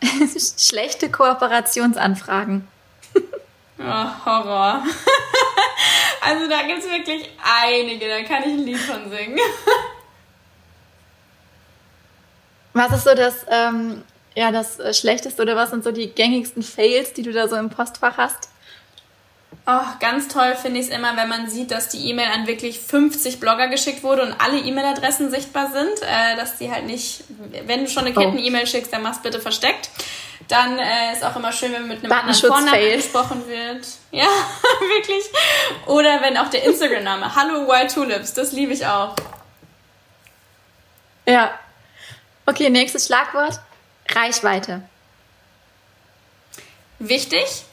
Schlechte Kooperationsanfragen. Oh, Horror. also da gibt es wirklich einige, da kann ich ein Lied von singen. Was ist so das, ähm, ja, das Schlechteste oder was sind so die gängigsten Fails, die du da so im Postfach hast? Oh, ganz toll finde ich es immer, wenn man sieht, dass die E-Mail an wirklich 50 Blogger geschickt wurde und alle E-Mail-Adressen sichtbar sind, äh, dass die halt nicht, wenn du schon eine oh. Ketten-E-Mail schickst, dann mach's bitte versteckt. Dann äh, ist auch immer schön, wenn mit einem anderen Vornamen gesprochen wird. Ja, wirklich. Oder wenn auch der Instagram-Name, Hallo Wild Tulips, das liebe ich auch. Ja. Okay, nächstes Schlagwort. Reichweite. Wichtig,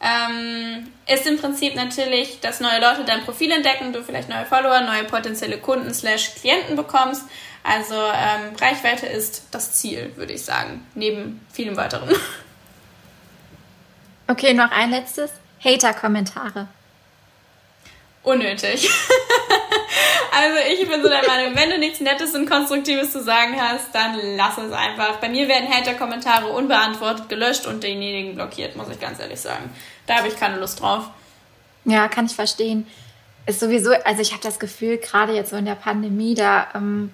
ähm, ist im Prinzip natürlich, dass neue Leute dein Profil entdecken, du vielleicht neue Follower, neue potenzielle Kunden slash Klienten bekommst. Also ähm, Reichweite ist das Ziel, würde ich sagen, neben vielem weiteren. Okay, noch ein letztes. Hater-Kommentare. Unnötig. Also ich bin so der Meinung, wenn du nichts Nettes und Konstruktives zu sagen hast, dann lass es einfach. Bei mir werden Hater-Kommentare unbeantwortet gelöscht und denjenigen blockiert, muss ich ganz ehrlich sagen. Da habe ich keine Lust drauf. Ja, kann ich verstehen. Ist sowieso, also ich habe das Gefühl, gerade jetzt so in der Pandemie, da ähm,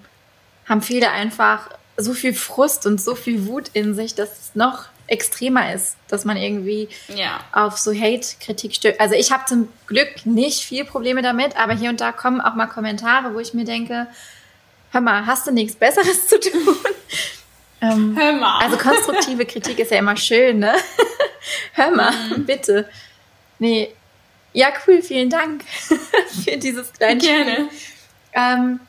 haben viele einfach so viel Frust und so viel Wut in sich, dass es noch extremer ist, dass man irgendwie ja. auf so Hate-Kritik stößt. Also ich habe zum Glück nicht viel Probleme damit, aber hier und da kommen auch mal Kommentare, wo ich mir denke, hör mal, hast du nichts Besseres zu tun? ähm, hör mal. Also konstruktive Kritik ist ja immer schön, ne? hör mal, mhm. bitte. Nee, ja, cool, vielen Dank für dieses kleine Gerne. Ähm,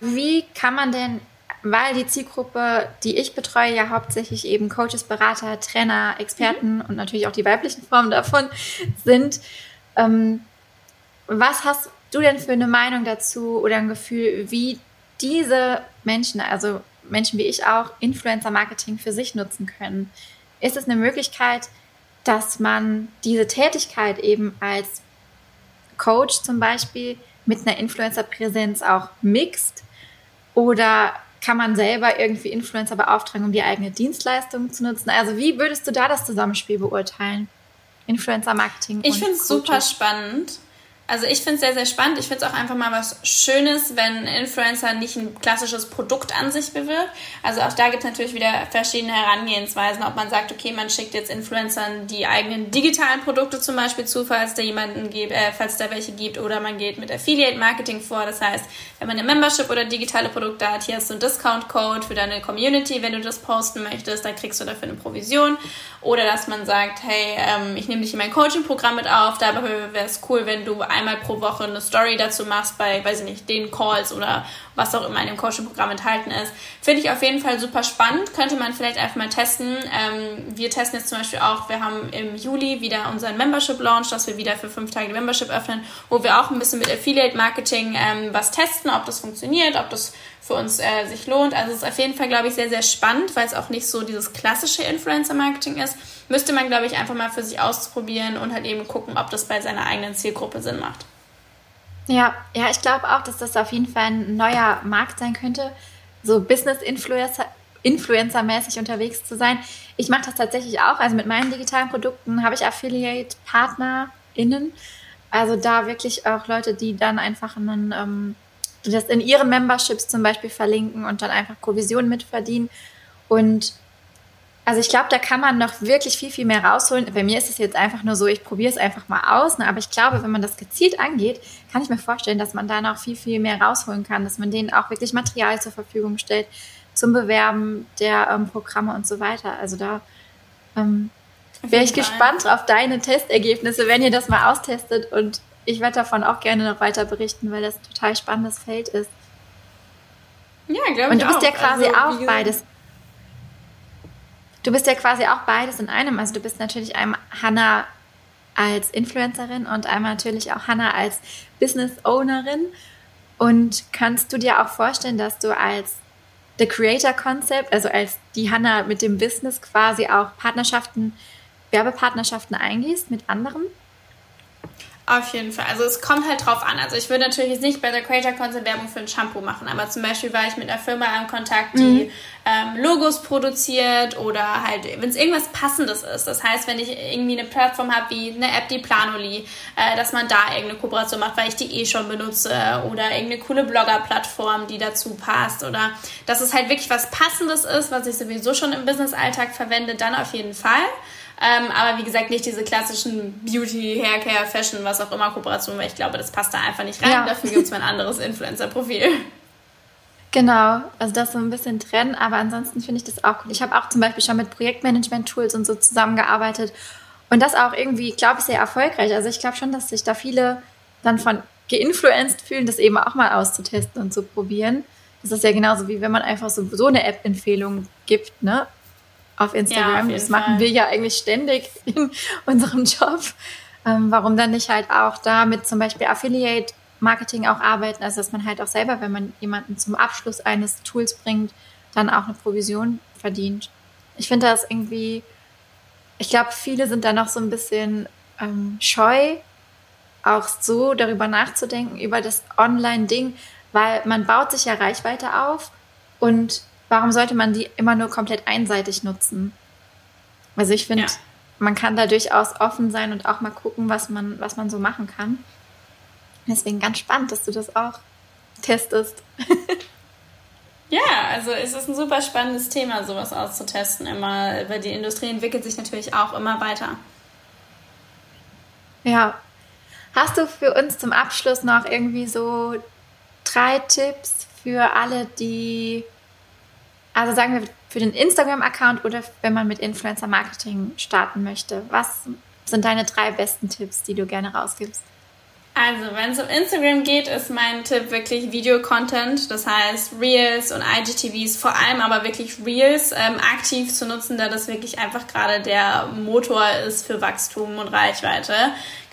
wie kann man denn weil die Zielgruppe, die ich betreue, ja hauptsächlich eben Coaches, Berater, Trainer, Experten mhm. und natürlich auch die weiblichen Formen davon sind. Ähm, was hast du denn für eine Meinung dazu oder ein Gefühl, wie diese Menschen, also Menschen wie ich auch, Influencer-Marketing für sich nutzen können? Ist es eine Möglichkeit, dass man diese Tätigkeit eben als Coach zum Beispiel mit einer Influencer-Präsenz auch mixt? Oder kann man selber irgendwie Influencer beauftragen, um die eigene Dienstleistung zu nutzen? Also wie würdest du da das Zusammenspiel beurteilen? Influencer-Marketing. Ich finde es super spannend. Also ich finde es sehr, sehr spannend. Ich finde es auch einfach mal was Schönes, wenn Influencer nicht ein klassisches Produkt an sich bewirbt. Also auch da gibt es natürlich wieder verschiedene Herangehensweisen, ob man sagt, okay, man schickt jetzt Influencern die eigenen digitalen Produkte zum Beispiel zu, falls da jemanden gibt, äh, falls da welche gibt, oder man geht mit Affiliate Marketing vor. Das heißt, wenn man eine Membership oder digitale Produkte hat, hier hast du einen Discount-Code für deine Community, wenn du das posten möchtest, dann kriegst du dafür eine Provision. Oder dass man sagt, hey, ähm, ich nehme dich in mein Coaching-Programm mit auf, dabei wäre es cool, wenn du einmal pro Woche eine Story dazu machst bei, weiß ich nicht, den Calls oder was auch immer in dem Coaching-Programm enthalten ist. Finde ich auf jeden Fall super spannend. Könnte man vielleicht einfach mal testen. Ähm, wir testen jetzt zum Beispiel auch, wir haben im Juli wieder unseren Membership-Launch, dass wir wieder für fünf Tage Membership öffnen, wo wir auch ein bisschen mit Affiliate-Marketing ähm, was testen, ob das funktioniert, ob das für uns äh, sich lohnt. Also es ist auf jeden Fall, glaube ich, sehr, sehr spannend, weil es auch nicht so dieses klassische Influencer-Marketing ist. Müsste man, glaube ich, einfach mal für sich ausprobieren und halt eben gucken, ob das bei seiner eigenen Zielgruppe Sinn macht. Ja, ja, ich glaube auch, dass das auf jeden Fall ein neuer Markt sein könnte, so Business-Influencer Influencer-mäßig unterwegs zu sein. Ich mache das tatsächlich auch. Also mit meinen digitalen Produkten habe ich Affiliate-PartnerInnen. Also da wirklich auch Leute, die dann einfach einen ähm, das in ihren Memberships zum Beispiel verlinken und dann einfach Provisionen mitverdienen. Und also ich glaube, da kann man noch wirklich viel, viel mehr rausholen. Bei mir ist es jetzt einfach nur so, ich probiere es einfach mal aus. Ne? Aber ich glaube, wenn man das gezielt angeht, kann ich mir vorstellen, dass man da noch viel, viel mehr rausholen kann, dass man denen auch wirklich Material zur Verfügung stellt zum Bewerben der ähm, Programme und so weiter. Also da ähm, wäre ich gespannt auf deine Testergebnisse, wenn ihr das mal austestet und ich werde davon auch gerne noch weiter berichten, weil das ein total spannendes Feld ist. Ja, glaube ich. Und du bist auch. ja quasi also, auch beides. Du bist ja quasi auch beides in einem. Also du bist natürlich einmal Hannah als Influencerin und einmal natürlich auch Hannah als Business Ownerin. Und kannst du dir auch vorstellen, dass du als The Creator Concept, also als die Hannah mit dem Business quasi auch Partnerschaften, Werbepartnerschaften eingehst mit anderen? Auf jeden Fall. Also es kommt halt drauf an. Also ich würde natürlich jetzt nicht bei der Creator Concept Werbung für ein Shampoo machen, aber zum Beispiel war ich mit einer Firma im Kontakt, die mhm. ähm, Logos produziert oder halt, wenn es irgendwas Passendes ist. Das heißt, wenn ich irgendwie eine Plattform habe wie eine App, die Planoli, äh, dass man da irgendeine Kooperation macht, weil ich die eh schon benutze oder irgendeine coole Blogger-Plattform, die dazu passt oder dass es halt wirklich was Passendes ist, was ich sowieso schon im Business-Alltag verwende, dann auf jeden Fall. Ähm, aber wie gesagt, nicht diese klassischen Beauty, Haircare, Fashion, was auch immer Kooperationen, weil ich glaube, das passt da einfach nicht rein. Ja. Dafür gibt es mein anderes Influencer-Profil. Genau, also das so ein bisschen trennen, aber ansonsten finde ich das auch cool. Ich habe auch zum Beispiel schon mit Projektmanagement-Tools und so zusammengearbeitet und das auch irgendwie, glaube ich, sehr erfolgreich. Also ich glaube schon, dass sich da viele dann von geinfluenced fühlen, das eben auch mal auszutesten und zu probieren. Das ist ja genauso wie wenn man einfach so, so eine App-Empfehlung gibt, ne? Auf Instagram. Ja, auf das machen wir ja eigentlich ständig in unserem Job. Ähm, warum dann nicht halt auch da mit zum Beispiel Affiliate Marketing auch arbeiten, also dass man halt auch selber, wenn man jemanden zum Abschluss eines Tools bringt, dann auch eine Provision verdient. Ich finde das irgendwie, ich glaube, viele sind da noch so ein bisschen ähm, scheu, auch so darüber nachzudenken, über das Online-Ding, weil man baut sich ja Reichweite auf und warum sollte man die immer nur komplett einseitig nutzen? Also ich finde, ja. man kann da durchaus offen sein und auch mal gucken, was man, was man so machen kann. Deswegen ganz spannend, dass du das auch testest. ja, also es ist ein super spannendes Thema, sowas auszutesten immer, weil die Industrie entwickelt sich natürlich auch immer weiter. Ja. Hast du für uns zum Abschluss noch irgendwie so drei Tipps für alle, die, also sagen wir für den Instagram-Account oder wenn man mit Influencer-Marketing starten möchte? Was sind deine drei besten Tipps, die du gerne rausgibst? Also, wenn es um Instagram geht, ist mein Tipp wirklich Video-Content. Das heißt, Reels und IGTVs, vor allem aber wirklich Reels ähm, aktiv zu nutzen, da das wirklich einfach gerade der Motor ist für Wachstum und Reichweite.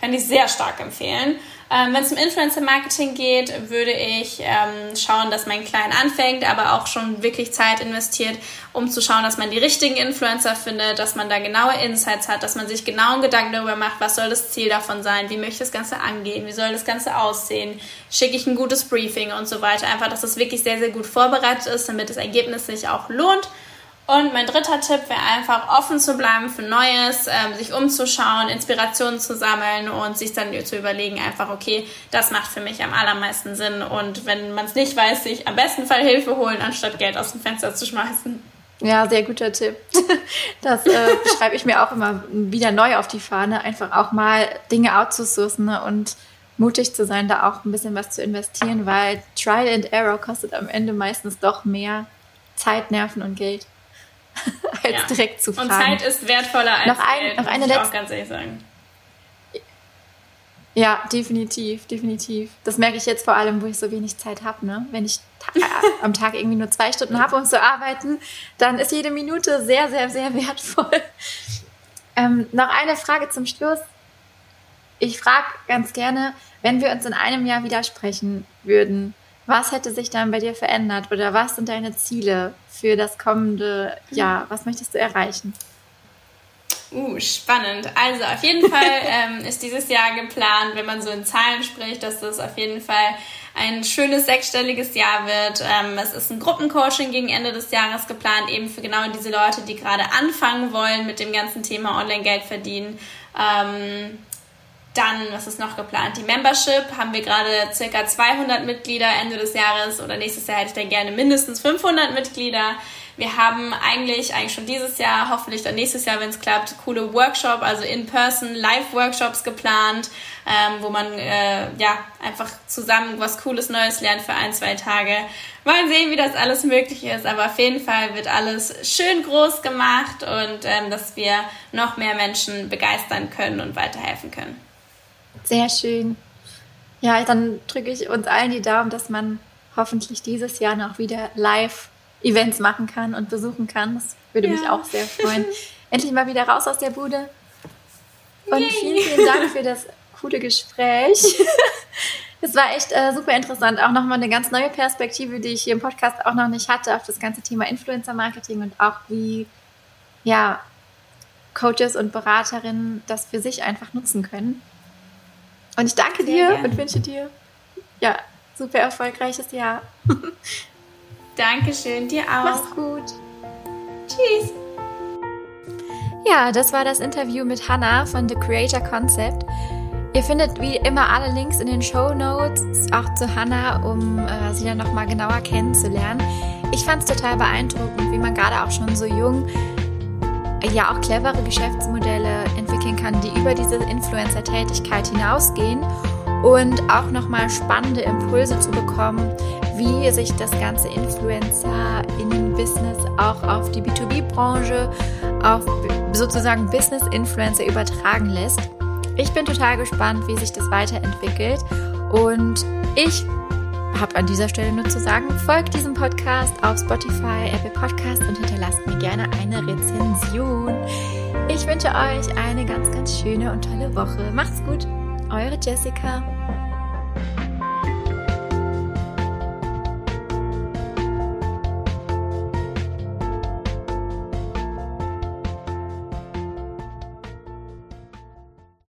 Kann ich sehr stark empfehlen. Ähm, Wenn es um Influencer-Marketing geht, würde ich ähm, schauen, dass man klein anfängt, aber auch schon wirklich Zeit investiert, um zu schauen, dass man die richtigen Influencer findet, dass man da genaue Insights hat, dass man sich genau einen Gedanken darüber macht, was soll das Ziel davon sein, wie möchte das Ganze angehen, wie soll das Ganze aussehen, schicke ich ein gutes Briefing und so weiter. Einfach, dass es wirklich sehr, sehr gut vorbereitet ist, damit das Ergebnis sich auch lohnt und mein dritter Tipp wäre einfach offen zu bleiben für Neues, ähm, sich umzuschauen, Inspirationen zu sammeln und sich dann zu überlegen, einfach, okay, das macht für mich am allermeisten Sinn. Und wenn man es nicht weiß, sich am besten Fall Hilfe holen, anstatt Geld aus dem Fenster zu schmeißen. Ja, sehr guter Tipp. Das äh, schreibe ich mir auch immer wieder neu auf die Fahne, einfach auch mal Dinge outzusourcen ne, und mutig zu sein, da auch ein bisschen was zu investieren, weil Trial and Error kostet am Ende meistens doch mehr Zeit, Nerven und Geld. als ja. direkt zu fragen. Und Zeit ist wertvoller als noch ein, Geld, noch eine muss ich auch ganz ehrlich sagen. Ja, definitiv, definitiv. Das merke ich jetzt vor allem, wo ich so wenig Zeit habe. Ne? Wenn ich ta am Tag irgendwie nur zwei Stunden habe, um zu arbeiten, dann ist jede Minute sehr, sehr, sehr wertvoll. Ähm, noch eine Frage zum Schluss. Ich frage ganz gerne, wenn wir uns in einem Jahr widersprechen würden, was hätte sich dann bei dir verändert oder was sind deine Ziele für das kommende Jahr? Was möchtest du erreichen? Uh, spannend. Also auf jeden Fall ähm, ist dieses Jahr geplant, wenn man so in Zahlen spricht, dass das auf jeden Fall ein schönes sechsstelliges Jahr wird. Ähm, es ist ein Gruppencoaching gegen Ende des Jahres geplant, eben für genau diese Leute, die gerade anfangen wollen mit dem ganzen Thema Online-Geld verdienen. Ähm, dann, was ist noch geplant? Die Membership haben wir gerade circa 200 Mitglieder Ende des Jahres oder nächstes Jahr hätte ich dann gerne mindestens 500 Mitglieder. Wir haben eigentlich, eigentlich schon dieses Jahr, hoffentlich dann nächstes Jahr, wenn es klappt, coole Workshop, also in-person Live-Workshops geplant, ähm, wo man äh, ja einfach zusammen was Cooles Neues lernt für ein, zwei Tage. Mal sehen, wie das alles möglich ist, aber auf jeden Fall wird alles schön groß gemacht und ähm, dass wir noch mehr Menschen begeistern können und weiterhelfen können. Sehr schön. Ja, dann drücke ich uns allen die Daumen, dass man hoffentlich dieses Jahr noch wieder Live-Events machen kann und besuchen kann. Das würde ja. mich auch sehr freuen. Endlich mal wieder raus aus der Bude. Und Yay. vielen, vielen Dank für das coole Gespräch. Es war echt äh, super interessant. Auch nochmal eine ganz neue Perspektive, die ich hier im Podcast auch noch nicht hatte, auf das ganze Thema Influencer-Marketing und auch wie ja, Coaches und Beraterinnen das für sich einfach nutzen können. Und ich danke Sehr dir gerne. und wünsche dir ja super erfolgreiches Jahr. Dankeschön, dir auch. Mach's gut. Tschüss. Ja, das war das Interview mit Hannah von The Creator Concept. Ihr findet wie immer alle Links in den Show Notes, auch zu Hannah, um äh, sie dann nochmal genauer kennenzulernen. Ich fand es total beeindruckend, wie man gerade auch schon so jung ja auch clevere Geschäftsmodelle entwickeln kann, die über diese Influencer-Tätigkeit hinausgehen und auch nochmal spannende Impulse zu bekommen, wie sich das ganze Influencer-Innen-Business auch auf die B2B-Branche, auf sozusagen Business-Influencer übertragen lässt. Ich bin total gespannt, wie sich das weiterentwickelt und ich habe an dieser Stelle nur zu sagen, folgt diesem Podcast auf Spotify, Apple Podcast und hinterlasst mir gerne eine Rezension. Ich wünsche euch eine ganz, ganz schöne und tolle Woche. Macht's gut, eure Jessica.